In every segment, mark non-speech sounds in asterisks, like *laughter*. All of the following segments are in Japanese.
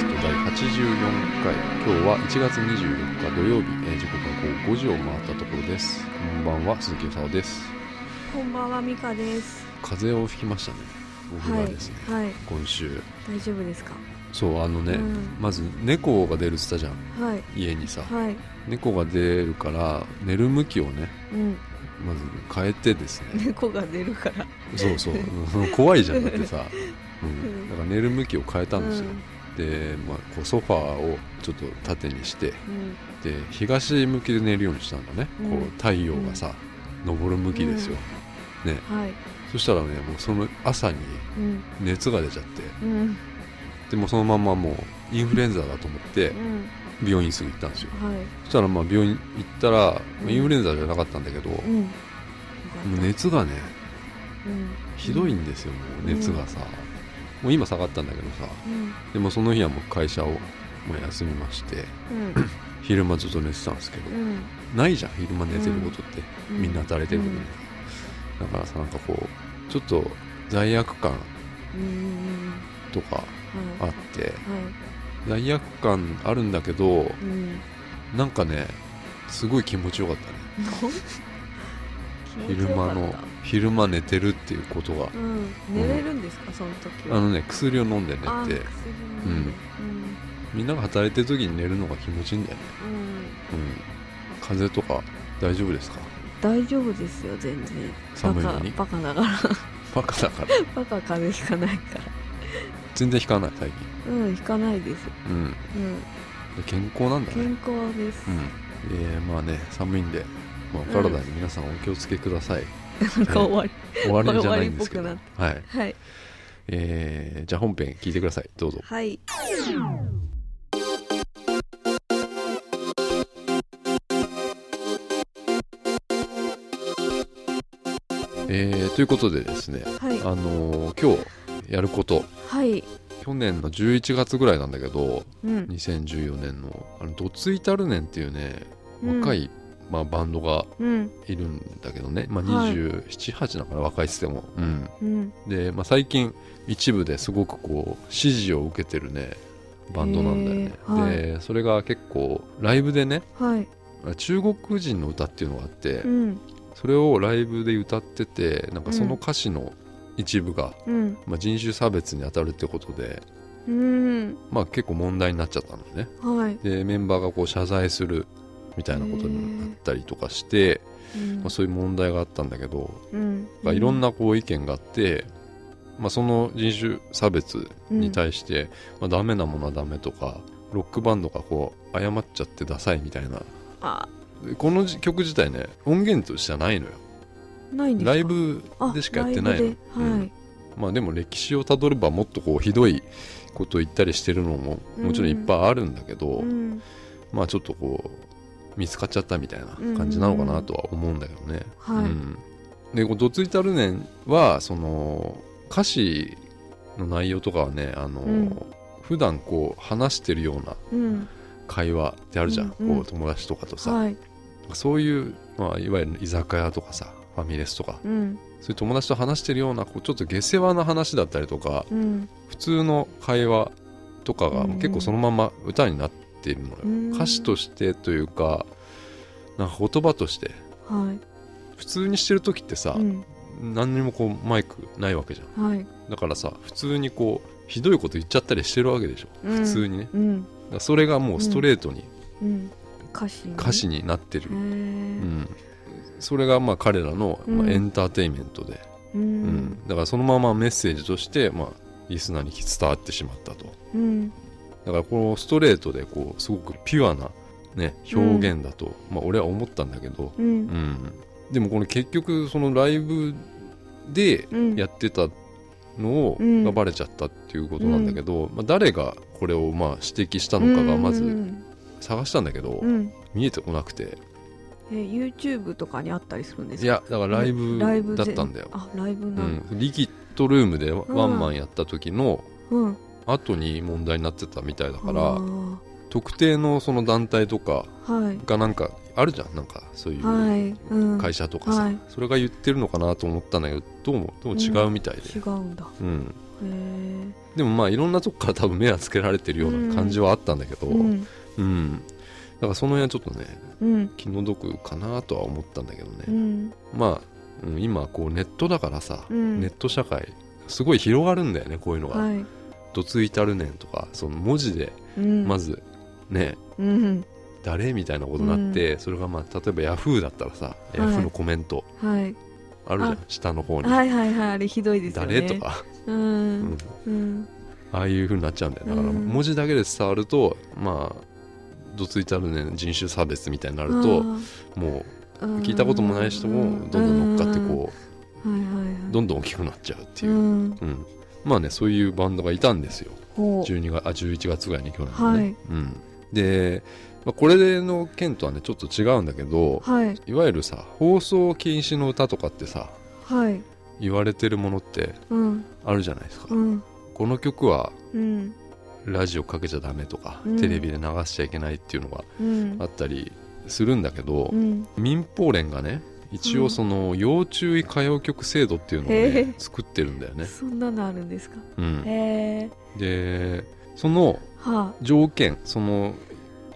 スト第84回。今日は1月24日土曜日、えー、時刻は午後5時を回ったところです。こんばんは鈴木うさおです。こんばんはミカです。風邪をひきましたね。僕はですね、はい、はい、今週。大丈夫ですか？そうあのね、うん。まず猫が出るって言ったじゃん。はい。家にさ。はい。猫が出るから寝る向きをねうん。まず変えてですね。猫が出るから。そうそう。うん怖いじゃんだってさ、*laughs* ううん。ん、だから寝る向きを変えたんですよ、で、まあ、こうソファーをちょっと縦にしてうん。で東向きで寝るようにしたんだね、うん。こう太陽がさ、昇る向きですよ、ね。はい。そしたらねもうその朝にうん。熱が出ちゃって。うん。でもそのまんまもうインフルエンザだと思ってうん。病院すぐ行ったんですよ。はい。そしたらまあ病院行ったら、インフルエンザじゃなかったんだけど、もうん。う熱がねうん。ひどいんですよもう熱がさ、もう今下がったんだけどさうん。でもその日はもう会社をもう休みましてうん。昼間ずっと寝てたんですけど、うん。ないじゃん昼間寝てることって、うん。みんな働いてるだからさなんかこうちょっと罪悪感とかあはいってはい。罪悪感あるんだけどうん。なんかねすごい気持ちよかったね *laughs* 昼間の昼間寝てるっていうことが。うん。寝れるんですか？その時は。あのね薬を飲んで寝あて薬飲んで。みんなが働いてる時に寝るのが気持ちいいんだよね。うん。うん。うん風邪とか大丈夫ですか？大丈夫ですよ全然。寒いのに？バカだから。バカだから。*laughs* バカ風邪ひかないから。全然引かない最近。うんひかないです。うん。うん。健康なんだね。健康です。うん。えー、まあね寒いんで、まあ、お体に皆さんお気をつけください、*laughs* なんか終わり。終わりじゃないんですけど。はい。はい。えー、じゃあ本編聞いてください。どうぞ。はい。えー、ということでですねはい。あのー今日やること。はい。去年の11月ぐらいなんだけどうん。2014年のあのドツイタルネンっていうねうん。若い、まあ、バンドがうん。いるんだけどね、まあ、はい278だから若いっつっても、うん、うん。で、まあ、最近一部ですごくこう支持を受けてるねバンドなんだよね、はい。でそれが結構ライブでねはい。中国人の歌っていうのがあって、うん。それをライブで歌っててなんかその歌詞の一部が、うん。まあ、人種差別に当たるってことで、うん。まあ、結構問題になっちゃったのね。はい。でメンバーがこう謝罪するみたいなことになったりとかして、うん。まあ、そういう問題があったんだけど、うん。まあいろんなこう意見があって、まあ、その人種差別に対して、まあ、ダメなものはダメとかロックバンドがこう謝っちゃってダサいみたいな。この曲自体ね音源としてはないのよ。ないんですか？ライブでしかやってないの。はいうん。まあでも歴史をたどればもっとこうひどいことを言ったりしてるのももちろんいっぱいあるんだけど、うん。まあちょっとこう見つかっちゃったみたいな感じなのかなとは思うんだけどね。はい。うん。でこう「どついたるねん」はその歌詞の内容とかはねあの、うん。普段こう話してるようなうん。会話ってあるじゃん、うんうん。こう友達とかとさ、はい。そういう、まあ、いわゆる居酒屋とかさファミレスとか。うん。そういう友達と話してるようなこうちょっと下世話な話だったりとかうん。普通の会話とかが結構そのまま歌になっているの歌詞としてというかなんか言葉として。はい。普通にしてる時ってさ、うん。何にもこうマイクないわけじゃん。はい。だからさ普通にこうひどいこと言っちゃったりしてるわけでしょ、うん。普通にね。うん。らそれがもうストレートにうん。歌詞に歌詞になってる、うん。それがまあ彼らの、まあ、うんエンターテインメントで、ううんん。だからそのままメッセージとして、まあ、リスナーに伝わってしまったと。うんだからこのストレートでこうすごくピュアな、ね、表現だと、まあ、俺は思ったんだけど、ううん。ん、でもこの結局そのライブでうん。やってたのがバレちゃったっていうことなんだけど、まあ、誰がこれをまあ指摘したのかがまずうん。探したんだけど、うん。見えてこなくて。え YouTube とかにあったりするんですか？いやだからライブライブで。だったんだよ、あライブうなんん、リキッドルームでワンマンやった時のうん後に問題になってたみたいだかあら、ー。特定のその団体とかはい。がなんかあるじゃん。なんかそういう会社とかさ、はい。それが言ってるのかなと思ったんだけどどうもどうも違うみたいで、違うんだ。うん。へでもまあいろんなとこから多分目はつけられてるような感じはあったんだけど、えうん。うん、だからその辺はちょっとねうん。気の毒かなとは思ったんだけどね、うん。まあ、うん今こうネットだからさ、うん。ネット社会すごい広がるんだよねこういうのが。はい「どついたるねん」とかその文字でうん。まずね、うん。誰みたいなことになって、それがまあ例えばヤフーだったらさ、い。ヤフーのコメント。はい。あるじゃんあ下の方に、はいはいはいあれひどいですよね。誰とか、ううん。んうん。ああいう風になっちゃうんだよだからうん文字だけで伝わるとまあどついたるねん人種差別みたいになあるともう聞いたこともない人もどんどん乗っかってこうはいはいはうどんどん大きくなっちゃうっていう、うん。うんまあねそういうバンドがいたんですよ。ほう12月あ11月ぐらいに去年のね、はい。うん、で、まあ、これの件とはねちょっと違うんだけどはい。いわゆるさ放送禁止の歌とかってさはい。言われてるものってうん。あるじゃないですか、うん。この曲はうん。ラジオかけちゃダメとか、うん。テレビで流しちゃいけないっていうのがうん。あったりするんだけどう、ん。民放連がね一応その要注意歌謡曲制度っていうのをへねえ。作ってるんだよね、そんなのあるんですか？うん、でそのは条件その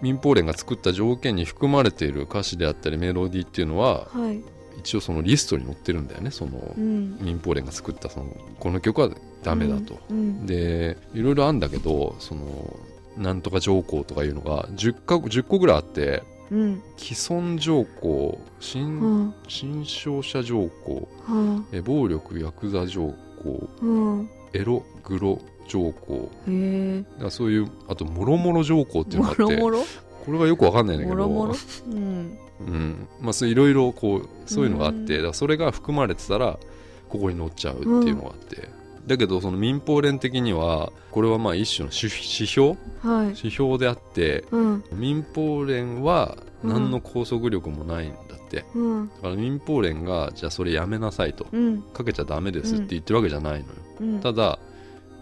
民放連が作った条件に含まれている歌詞であったりメロディーっていうのはあはい。一応そのリストに載ってるんだよね。そのうん。民放連が作ったそのこの曲はダメだと、うん。でいろいろあるんだけどそのなんとか条項とかいうのが10か10個ぐらいあってうん。既存条項新,、は新商者条項あはえ暴力ヤクザ条項エログロ条項。そういうあともろもろ条項っていうのがあってこれがよくわかんないんだけど。もろうん。うん。まあそういろいろこうそういうのがあって、うん。だそれが含まれてたらここに載っちゃうっていうのがあって、だけどその民放連的にはこれはまあ一種の指指標？はい。指標であってうん。民放連は何の拘束力もないんだって、うん。だから民放連がじゃあそれやめなさいと。うん。かけちゃダメですって言ってるわけじゃないのよ、うん。ただ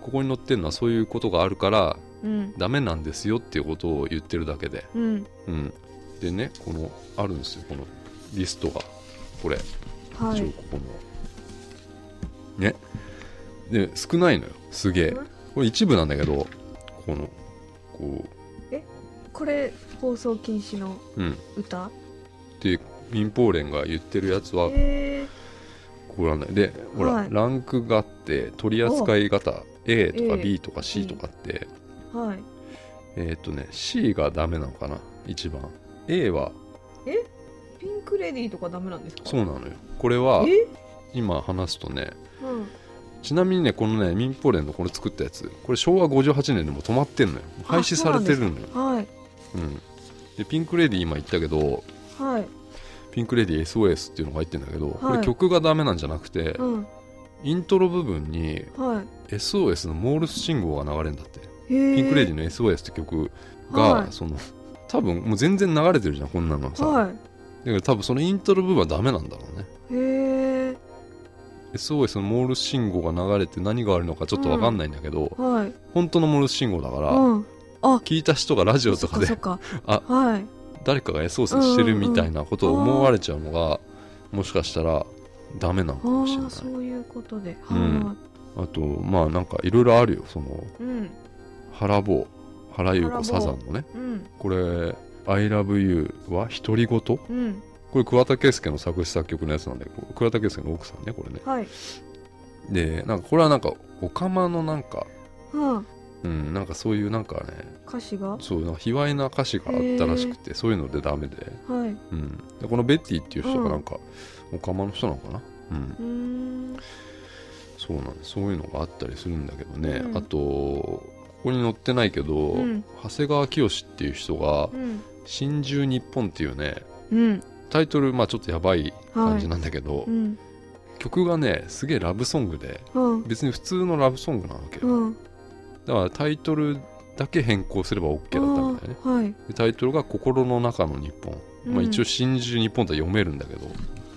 ここに載ってるのはそういうことがあるからうん。ダメなんですよっていうことを言ってるだけで、うん。うん、でねこのあるんですよこのリストが。これ。はい。一応ここの。ねで少ないのよすげえ。うん？これ一部なんだけどこのここれ放送禁止のううん。歌？で民放連が言ってるやつはこれなんだよ。でほら、はい。ランクがあって取り扱い方 A とか B とか C とかって、はい。えーっ、とね C がダメなのかな一番。A はピンクレディーとかダメなんですか？そうなのよ。これはえ？今話すとねうんちなみにねこのね民放連のこれ作ったやつこれ昭和58年でもう止まってんのよ。廃止されてるのよ。はい。うん。でピンクレディー今言ったけどはい。ピンクレディー SOS っていうのが入ってるんだけど、こはい。れ曲がダメなんじゃなくて、うん。イントロ部分には SOS のモールス信号が流れるんだって。ピンクレディーの SOS って曲が、はい。その多分もう全然流れてるじゃんこんなのさ、はだけど多分そのイントロ部分はダメなんだろうね SOS のモールス信号が流れて何があるのかちょっと分かんないんだけど、はい。本当のモールス信号だから、うん。あ。聞いた人がラジオとかで *laughs* あかはい。誰かが SOS してるみたいなことを思われちゃうのが、もしかしたらダメなのかもしれない。そういうことで。うん。はあとまあなんかいろいろあるよ。そのいうん。原坊原優子サザンのね。うん。これ「ILOVEYOU」は独り言？こうんれ桑田佳祐の作詞作曲のやつなんでこう桑田佳祐の奥さんねこれね。はい。でなんかこれはなんかオカマのなんかうん。うんなんかそういうなんかね歌詞が？そうなんか卑猥な歌詞があったらしくてそういうのでダメで,、はい。うん、でこのベッティっていう人がなんか、オカマの人なのかな？うん。うーん。そうなんです。そういうのがあったりするんだけどね、うん。あとここに載ってないけど、うん。長谷川清っていう人がうん「真珠日本」っていうねうんタイトルまあちょっとやばい感じなんだけど、うん。曲がねすげえラブソングでうん。別に普通のラブソングなわけよ、うん。だからタイトルだけ変更すれば OK だったみたいね。はい。でタイトルが「心の中の日本」まあ、うん一応「真珠日本」とは読めるんだけど。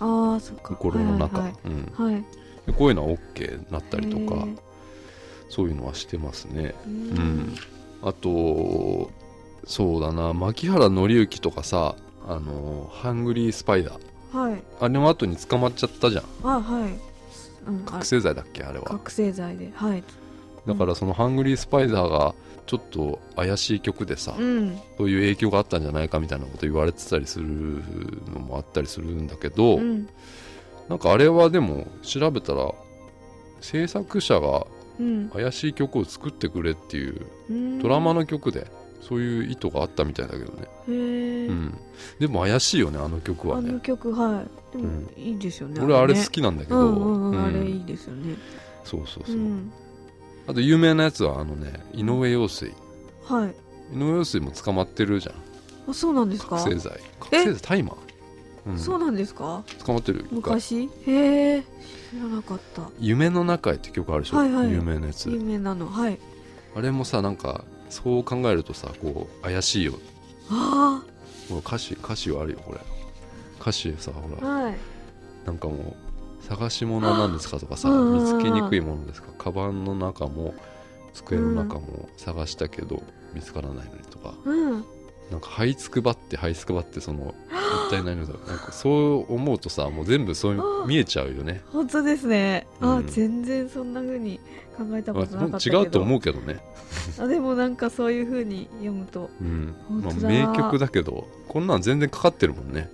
ああそっか。心の中、はいうん、はい。はい。でこういうのは OK になったりとかそういうのはしてますね。ううんん。あとそうだな牧原紀之とかさあのハングリースパイダー。はい。あれの後に捕まっちゃったじゃん。あはい、うん、あ覚醒剤だっけあれは。覚醒剤で。はい。だからそのハングリースパイダーがちょっと怪しい曲でさ、うん。そういう影響があったんじゃないかみたいなこと言われてたりするのもあったりするんだけど、うん。なんかあれはでも調べたら制作者がうん。怪しい曲を作ってくれっていううん。ドラマの曲でそういう意図があったみたいだけどね、へえ、うん、でも怪しいよねあの曲はあのね曲はい。でもうん。いいですよね俺あれ好ねきなんだけど、うんうんうん、あれうんいいですよね。そうそうそう、うん。あと有名なやつはあのね井上陽水。はい。井上陽水も捕まってるじゃん。あそうなんですか？覚醒剤。覚醒剤？大麻、うん、そうなんですか？捕まってる。昔？へえ知らなかった。夢の中へって曲あるでしょ、はいはい。有名なやつ。有名なの。はい。あれもさなんかそう考えるとさこう怪しいよ。あもう歌詞歌詞はあるよこれ。歌詞さほら。あはい。なんかもう探し物なんですかとかさ見つけにくいものですか。カバンの中も机の中も探したけど見つからないのにとか。うんなんか這いつくばって這いつくばってその一体何だろう。なんかそう思うとさもう全部そう見えちゃうよね、本当ですね。あ、うん。全然そんな風に考えたまあことなかった違うと思うけどね、*laughs* あでもなんかそういう風に読むと。うん。まあ、名曲だけどこんなん全然かかってるもんね。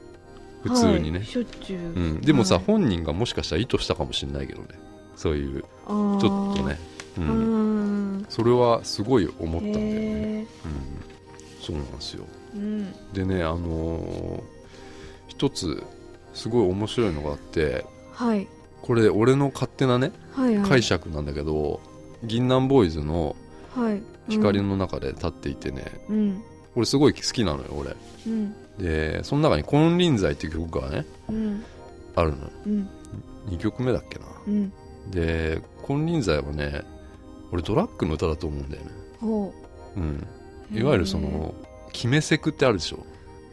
普通にね、はいしょっちゅう、うん、でもさ、はい。本人がもしかしたら意図したかもしれないけどね。そういうちょっとね、う、うん。んそれはすごい思ったんだよね、へうん、そうなんですよ。ーうん。でねあのー一つすごい面白いのがあってはい。これ俺の勝手なねはいはい。解釈なんだけど、銀杏ボーイズのはい。光の中で立っていてね、うん。これすごい好きなのよ俺。うん。でその中に「金輪際」っていう曲がねうん。あるのよ。うん。2曲目だっけな。うん。で「金輪際」はね俺ドラッグの歌だと思うんだよね。ほう。ん。ういわゆるその決めセクってあるでしょ？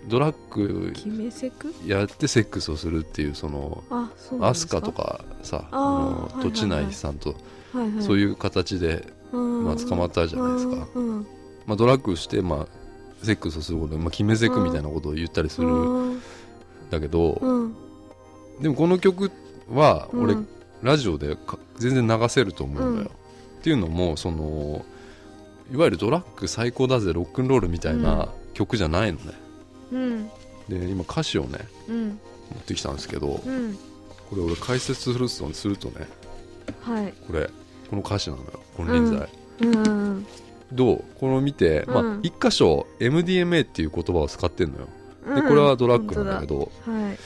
ドラッグ決めセク？やってセックスをするっていうそのアスカとかさあの土地内さんとはいはい。そういう形で、ままあ、捕まったじゃないですか、うん。まあ、ドラッグして、まあ、セックスをすることで、まあ、決めセクみたいなことを言ったりするん。んだけど、うん。でもこの曲は俺、うん。ラジオでか全然流せると思うんだよ、うん。っていうのもそのいわゆるドラッグ最高だぜロックンロールみたいな曲じゃないのね、うん。で今歌詞をねうん。持ってきたんですけど、うん。これ俺解説するとするとねはい。これこの歌詞なのよ金輪際、うんどう？この見て、まうん。あ一箇所 MDMA っていう言葉を使ってんのよ。でうん。これはドラッグなんだけど、はい。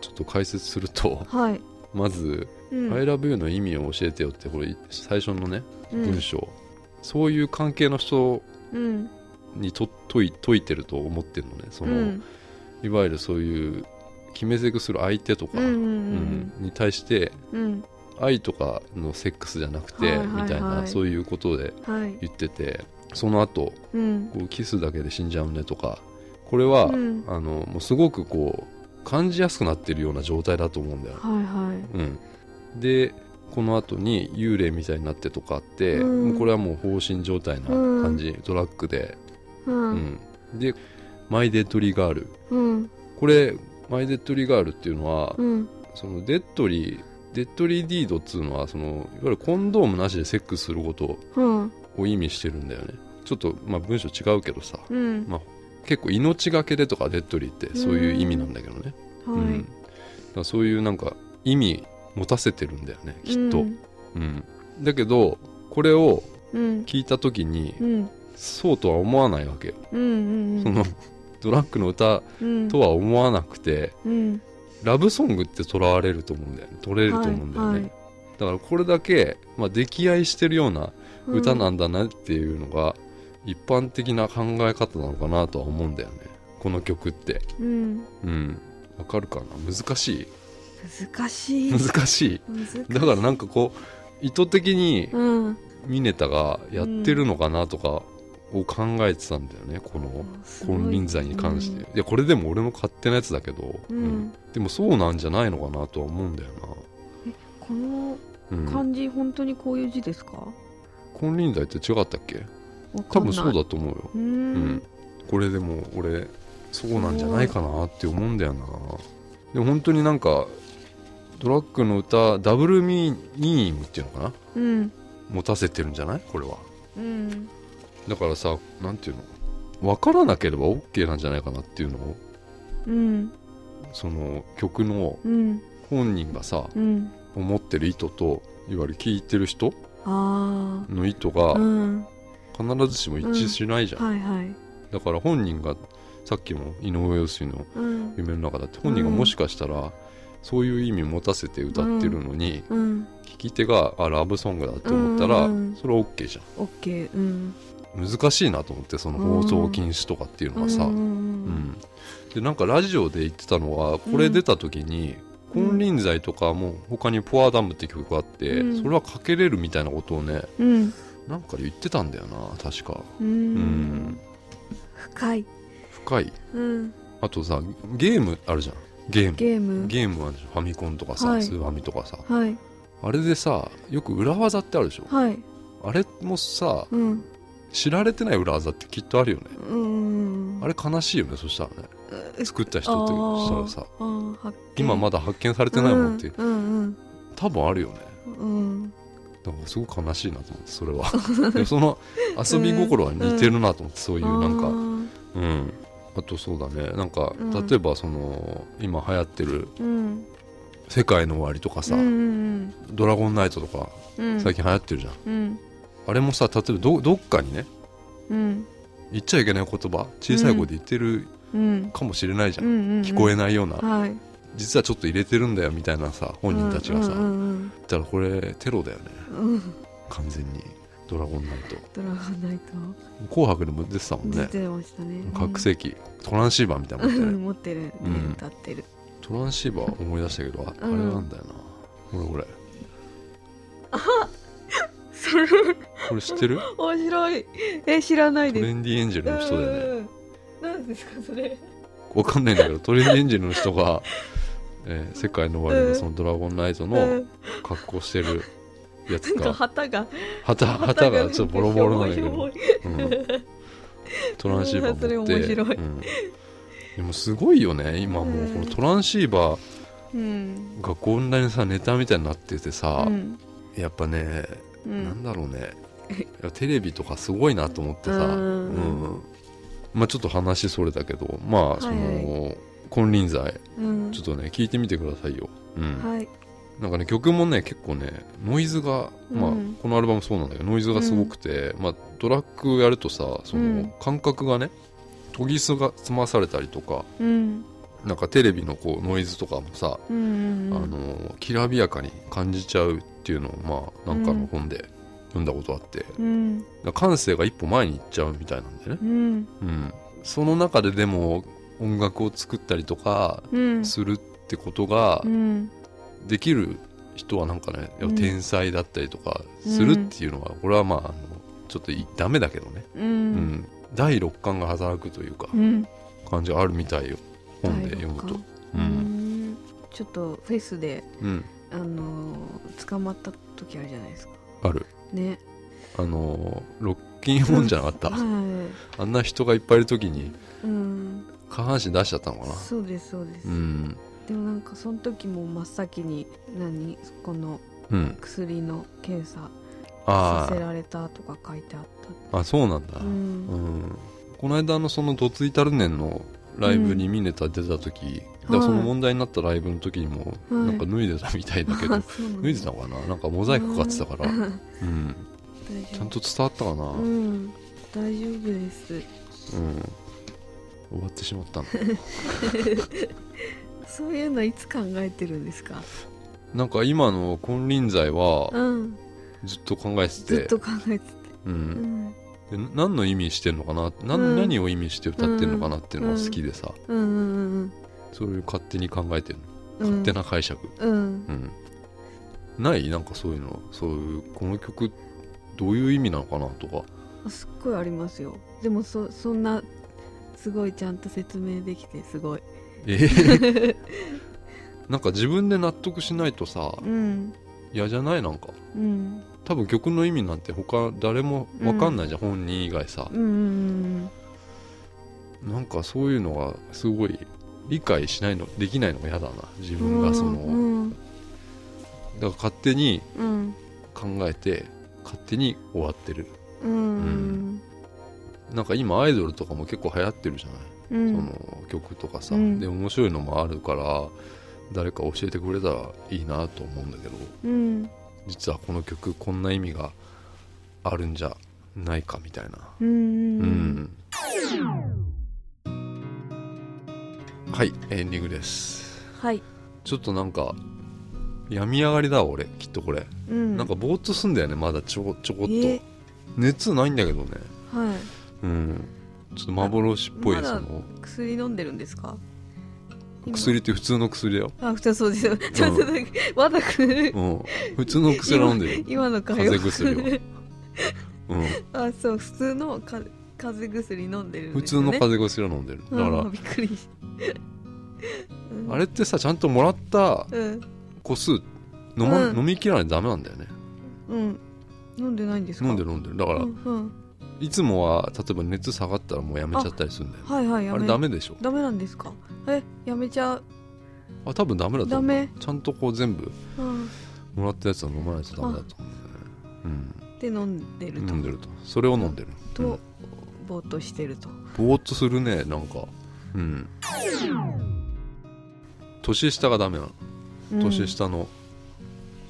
ちょっと解説するとはい。まず「うん。I love you」の意味を教えてよってこれ最初のねうん。文章、そういう関係の人うんにと解い解いてると思ってるのね。その、うん。いわゆるそういう決めセクする相手とか、うんうんうんに対してうん。愛とかのセックスじゃなくて、はいはいはい。みたいなそういうことではい。言っててその後うん。こうキスだけで死んじゃうねとかこれは、うん。あのもうすごくこう感じやすくなってるような状態だと思うんだよ、はいはい。うん、でこの後に幽霊みたいになってとかあって、うん。もうこれはもう放心状態な感じ、ドラッグで、ううん。ん、で「My Deadly Girl。うん」これ「My Deadly Girl」っていうのは、うん。その deadly deadly deed っつうのはそのいわゆるコンドームなしでセックスすることうん。を意味してるんだよね。ちょっとまあ文章違うけどさ。うん。まあ結構命がけでとか deadly ってそういう意味なんだけどね、はうん。いだからそういうなんか意味持たせてるんだよねきっと、うん。だけどこれをうん。聞いた時にうん。そうとは思わないわけよ、うんうんそのドラッグの歌うん。とは思わなくてうん。ラブソングって捉われると思うんだよね。取れると思うんだよね、はいはい。だからこれだけ、まあ、溺愛してるような歌なんだなっていうのが一般的な考え方なのかなとは思うんだよね。この曲って。うん。うん。わかるかな？難しい？難しい。難しい。だからなんかこう意図的にうん。ミネタがやってるのかなとかを考えてたんだよねこの金輪際に関して、いやこれでも俺の勝手なやつだけど、うん。でもそうなんじゃないのかなとは思うんだよこのな、うん、漢字本当にこういう字ですか？金輪際って違ったっけ？多分そうだと思うよ。うん。ん、これでも俺そうなんじゃないかなって思うんだよな。でも本当になんかドラッグの歌ダブルミーニングっていうのかな？うん。持たせてるんじゃない？これは。うん。だからさなんていうの？分からなければ OK なんじゃないかなっていうのを。うん。その曲のうん。本人がさうん。思ってる意図といわゆる聴いてる人あの意図あがうん必ずしも一致しないじゃん、はいはい。だから本人がさっきも井上陽水のうん。夢の中だって本人がもしかしたらそういう意味持たせて歌ってるのに、うん。聞き手があラブソングだって思ったら、うんうんうん。それは OK じオッケーうん。ゃん。難しいなと思ってその放送禁止とかっていうのはさ、うんうんでなんかラジオで言ってたのはこれ出た時に「うん金輪際」とかも他に「ポアダム」って曲があって、うん。それはかけれるみたいなことをねうん。なんかで言ってたんだよな確か。ううんん。深い。深い。うん。あとさゲームあるじゃんゲーム。ゲーム。ゲームはファミコンとかさ、はい。スーファミとかさ。はい。あれでさよく裏技ってあるでしょ？はい。あれもさうん。知られてない裏技ってきっとあるよね。うん。あれ悲しいよねそしたらね。え作った人ってしたらさ。今まだ発見されてないもんって、う。んうん多分あるよね。うん。だからすごく悲しいなと思ってそれは。*laughs* その遊び心は似てるなと思ってそういうなんかうんあとそうだね。なんかうん。例えばその今流行ってるうん「世界の終わり」とかさうんうん「ドラゴンナイト」とかうん。最近流行ってるじゃん。うん。あれもさ例えばどどっかにねうん。言っちゃいけない言葉小さい声で言ってるうん。かもしれないじゃん、うん聞こえなないような、はい。実はちょっと入れてるんだよみたいなさ本人たちがさ、うん言うんったらこれテロだよね。うんうん。完全にドラゴンナイト。ドラゴンナイト？紅白でも出てたもんね。出てましたね。覚醒器。トランシーバーみたいなの持ってる。*laughs* ねうん。歌ってる。トランシーバー思い出したけどああれうんなんだよな、これこれ。それ。これ知ってる？面白い。え知らないトです。レンディエンジェルの人でね。うん何ですかそれ。わかんないんだけど *laughs* トレンディエンジェルの人が、えー世界の終わりのそのドラゴンナイトのうん。格好してるやつなんかが旗が旗旗がちょっとボロボロなんだけど。うん、トランシーバー持って。面白い。うん、でもすごいよね。今もうこのトランシーバー。うん。がこんなにさネタみたいになっててさ、うん。やっぱね、うなんんだろうね。テレビとかすごいなと思ってさ、うん。うん。まあちょっと話それたけどまあその、はい。金輪際。うん。ちょっとね聞いてみてくださいよ、うん。はいなんかね曲もね結構ねノイズが、まあうんこのアルバムそうなんだけどノイズがすごくて、まあ、トラックやるとさその、うん。感覚がね研ぎ澄まされたりとかうん。なんかテレビのこうノイズとかもさ、うんうんあのきらびやかに感じちゃうっていうのをまあなんかの本で読んだことあって、うん。感性が一歩前に行っちゃうみたいなんだよね、うん。うん、その中ででも音楽を作ったりとかうん。するってことがうんできる人はなんかね天才だったりとかするっていうのはこれはまああのちょっといダメだけどね、ううん。ん、第六感が働くというかうん。感じがあるみたいよ。本で読むと。う、うん。ん。ちょっとフェスでうん、あのー捕まった時あるじゃないですか。ある。ね。あのーロッキンオンじゃなかった？*laughs* はあんな人がいっぱいいる時に下半身出しちゃったのかな？そうですそうです、うんでもなんかその時も真っ先に何？このうん。薬の検査あさせられたとか書いてあっああそうなんだ、たううん。んこの間のその「どついたるねん」のライブにミネタ出た時、だからその問題になったライブの時にもはい。なんか脱いでたみたいだけど、あ *laughs* そうなんだ。脱いでたのかな？なんかモザイクかかってたから、うん。ちゃんと伝わったかな、ううん。ん大丈夫です。終わってしまったの *laughs* そういうのいつ考えてるんですか？なんか今の金輪際はうん。ずっと考えてて。ずっと考えてて。う、うん。んで何の意味してんのかな？な、うん。何を意味して歌ってんのかなっていうのが好きでさ、うん。うんそういう勝手に考えてるうんうん。勝手な解釈、うん。うん。ない？なんかそういうの？そういうこの曲どういう意味なのかなとか。あすっごいありますよ。でもそそんなすごいちゃんと説明できてすごいえー。*laughs* なんか自分で納得しないとさうん。嫌じゃない？なんか。うん。多分曲の意味なんて他誰も分かんないじゃん、本人以外さ。うんうんなんかそういうのがすごい理解しないのできないのが嫌だな自分がその、うん。だから勝手にうん。考えて勝手に終わってる。うん。なんか今アイドルとかも結構流行ってるじゃない、うんその曲とかさ、うん。で面白いのもあるから誰か教えてくれたらいいなと思うんだけどうん。実はこの曲こんな意味があるんじゃないかみたいな。うんうん、はいエンディングです。はい。ちょっとなんか病み上がりだわ俺きっとこれ、うん。なんかぼーっとすんだよねまだちょちょこっと、え熱ないんだけどね。はい。うんちょっと幻っぽいその。薬飲んでるんですか？今薬って普通の薬だよ、あ普通そうですよ。ちょっとだけまだくうん、普通の薬飲んでるよ。今の会風話邪薬を、*laughs* うん、あそう普通のか風邪薬飲んでるん普通の風邪薬を飲んでる。だから、うんびっくり。しうん。あれってさちゃんともらったうん。個数飲,、まうん。飲み切らないとダメなんだよね。うん。飲んでないんですか？飲んでる飲んでる。だから、うんうんいつもは例えば熱下がったらもうやめちゃったりするんだよね。はいはいやめ。あれダメでしょ？ダメなんですか？えやめちゃう？あ多分ダメだとダ思う。メ？ちゃんとこう全部うん。もらったやつは飲まないとダメだと思うん。で飲んでると。飲んでると。それを飲んでる。とぼーっとしてると。ぼーっとするねなんか。うん。年下がダメなの。うん。年下の、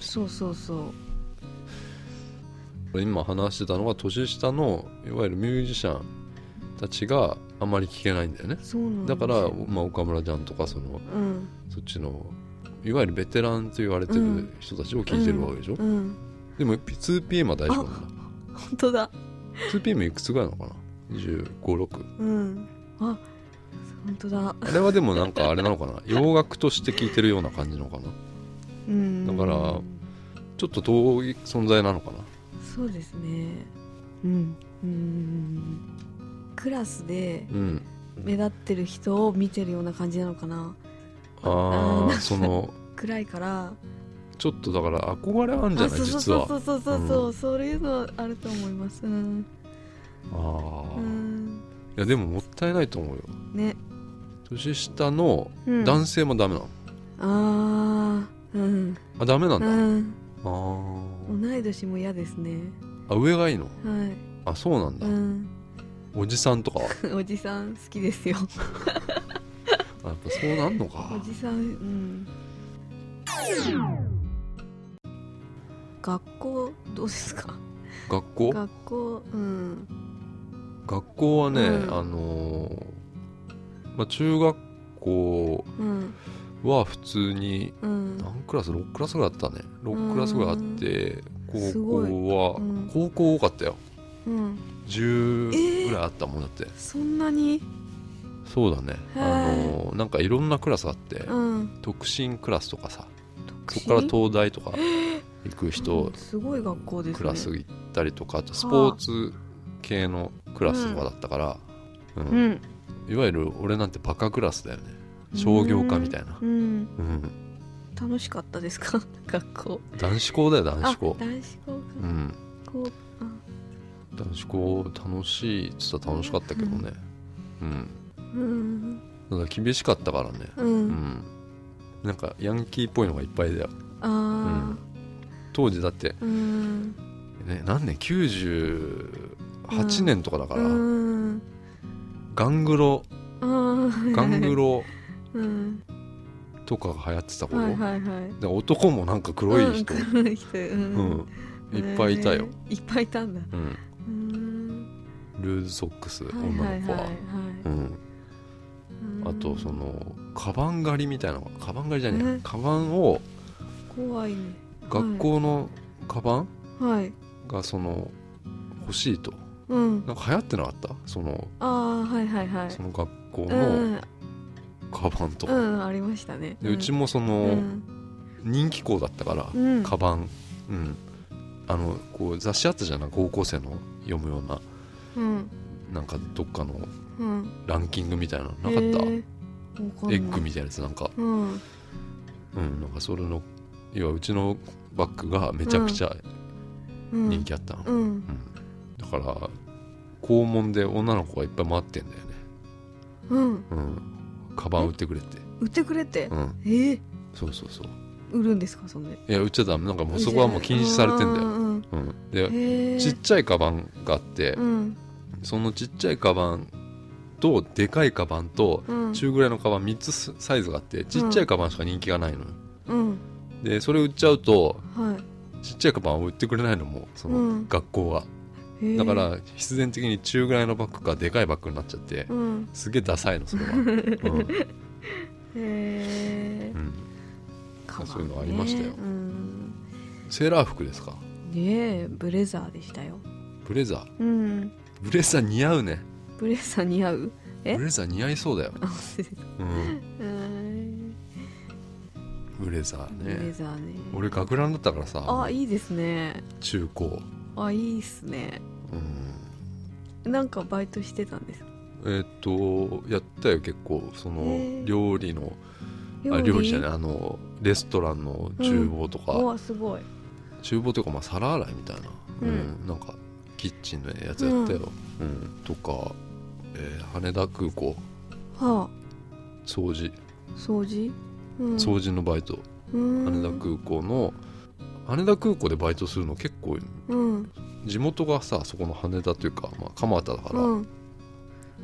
そうそうそう今話してたのが年下のいわゆるミュージシャンたちがあまり聞けないんだよね。だから、まあ、岡村ちゃんとかそのうん。そっちのいわゆるベテランと言われてるうん。人たちを聞いてるわけでしょ、うん。でも 2PM は大丈夫なんだ本当だ。2PM いくつぐらいなのかな？2 5 6うん。あ本当だ。あれはでもなんかあれなのかな？*laughs* 洋楽として聴いてるような感じなのかな？うん。だからちょっと遠い存在なのかな？そうですね。うん。うん。クラスでうん。目立ってる人を見てるような感じなのかな。ああーあその暗いから。ちょっとだから憧れあるんじゃない？あそう実はそうそうそうそうそう、そういうのあると思います。うん。ああ、いうん。やでももったいないと思うよ。ね、年下のうん、男性もダメなの、ああうん。あダメなんだ、あうんー。同い年も嫌ですね。あ上がいいの？はい。あそうなんだ、うん。おじさんとか？は *laughs* おじさん好きですよ。*laughs* あやっぱそうなんのおかじさんうん。学校どうですか？学校？学校うん。学校はね、うん。あのーまあ、中学校うんは普通にうん。何クラス？6クラスぐらいあったね。6クラスぐらいあってす高校は、うん。高校多かったよ。うん。10ぐらいあったもんだって、そんなに？そうだね。あのーなんかいろんなクラスあって、うん。特進クラスとかさそこから東大とか行く人うんすごい学校ですね。クラス行ったりとかあとスポーツ系のクラスとかだったから、うん。うん。いわゆる俺なんてバカクラスだよね商業科みたいな、うん。うん、楽しかったですか？*laughs* 学校。男子校だよ男子あ校。男子校か。うん。男子校楽しいっつったら楽しかったけどね。うん。うん。ただ厳しかったからね。ううん。んなんかヤンキーっぽいのがいっぱいだよ。あ当時だって、あうん。ね、何年？98年とかだから、うん。ガングロ。ガングロ *laughs* うん。とかが流行ってた頃、はいはいはい。で男もなんか黒い人、うん黒い人。ううん。んいっぱいいたよ、えーいっぱいいたんだ。うん、うん。ルーズソックス、はい女の子は、はい。はいは。いうん、うん。あとそのカバン狩りみたいなのカバン狩りじゃねええ？カバンを怖いね。学校のカバン？はい。がその欲しいと。うん。なんか流行ってなかった？そのああはいはいはい。その学校うのんカバンとか、うんありましたね。でうちももその人気校だったから、うん。カバン。うん。あのこう雑誌あったじゃない？高校生の読むような。うん。なんかどっかのうん。ランキングみたいなの。なかった、エッグみたいなやつなんか。うん。うん。なんかそれの要はうちのバッグがめちゃくちゃうん。人気あったの、うん。うん。だから校門で女の子がいっぱい回ってんだよね。うん。うんカバン売ってくれって。売ってくれって？うん。え？ーそうそうそう。売るんですかそんでいや売っちゃダメ。なんかもうそこはもう禁止されてんだよ、うんでちっちゃいカバンがあって、うん。そのちっちゃいカバンとでかいカバンとうん。中ぐらいのカバン3つサイズがあってちっちゃいカバンしか人気がないのよ。うん。でそれ売っちゃうとはい。ちっちゃいカバンを売ってくれないのもそのうん。学校が、へーだから必然的に中ぐらいのバッグかでかいバッグになっちゃってうん。すげえダサいのそれは、*laughs* うん。へえうん、そういうのありましたよ。うん。セーラー服ですか？ねえブレザーでしたよ。ブレザー？うん。ブレザー似合うね。ブレザー似合う？え？ブレザー似合いそうだよ、うん、うん。ブレザーブレねザーね。俺学ランだったからさ。あいいですね。中高。あいいっすねうん。なんかバイトしてたんです。えーっとやったよ結構。その料理のあ料理？じゃないあのレストランの厨房とか、うわすごい。厨房というかまあ皿洗いみたいな、うん。うん。なんかキッチンのやつやったよ、うん。とか、えー羽田空港。はあ。掃除。掃除？うん。掃除のバイト、うん。羽田空港の羽田空港でバイトするの結構うん地元がさそこの羽田というか、まあ、蒲田だから、うん。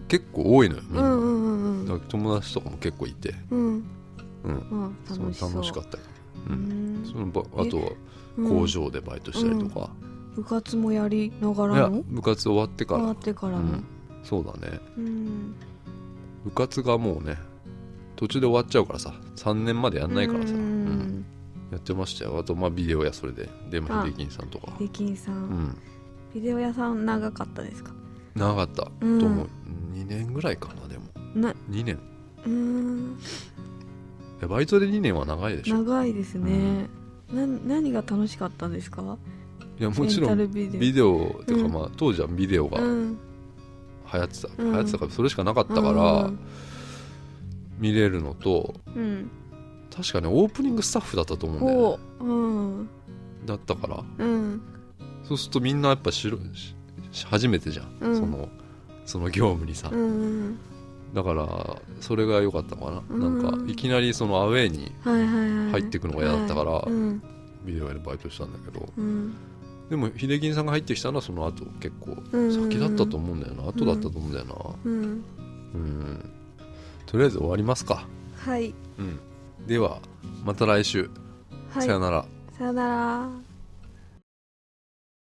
結構多いのよみんな、うんうんうんだから友達とかも結構いて、うん。うん、うん楽しそう。楽しかったよ、う、うん。んそのばあとはうん。工場でバイトしたりとか、部活もやりながいや部活終わってから。終わってからの。うん、そうだね。うん。部活がもうね途中で終わっちゃうからさ3年までやんないからさ、ううんんやってましたよ。あとまあビデオやそれで。でもあ秀樹さんとか。デキンさうん。んビデオ屋さん長かったですか？長かったとうん。思う、2年ぐらいかなでも。な2年。うーん。バイトで2年は長いでしょ。長いですね。な何が楽しかったんですか？いやもちろんルビデオ。とかうん。まあ当時はビデオが流うん。行ってた、うん。流行ってたからそれしかなかったからうん。見れるのとうん確かねオープニングスタッフだったと思うんだよ、ね、ほううん。だったから。うん。そうするとみんなやっぱし初めてじゃん、うん。そのその業務にさ、うんだからそれが良かったのかな、うん。なんかいきなりそのアウェーに入っていくのが嫌だったから、ビデオ屋でバイトしたんだけど。うん。でも秀樹さんが入ってきたのはその後結構うん先だったと思うんだよな、後だったと思うんだよな。うん。うん。とりあえず終わりますか。はい。うんではまた来週、はい。さよなら。さよなら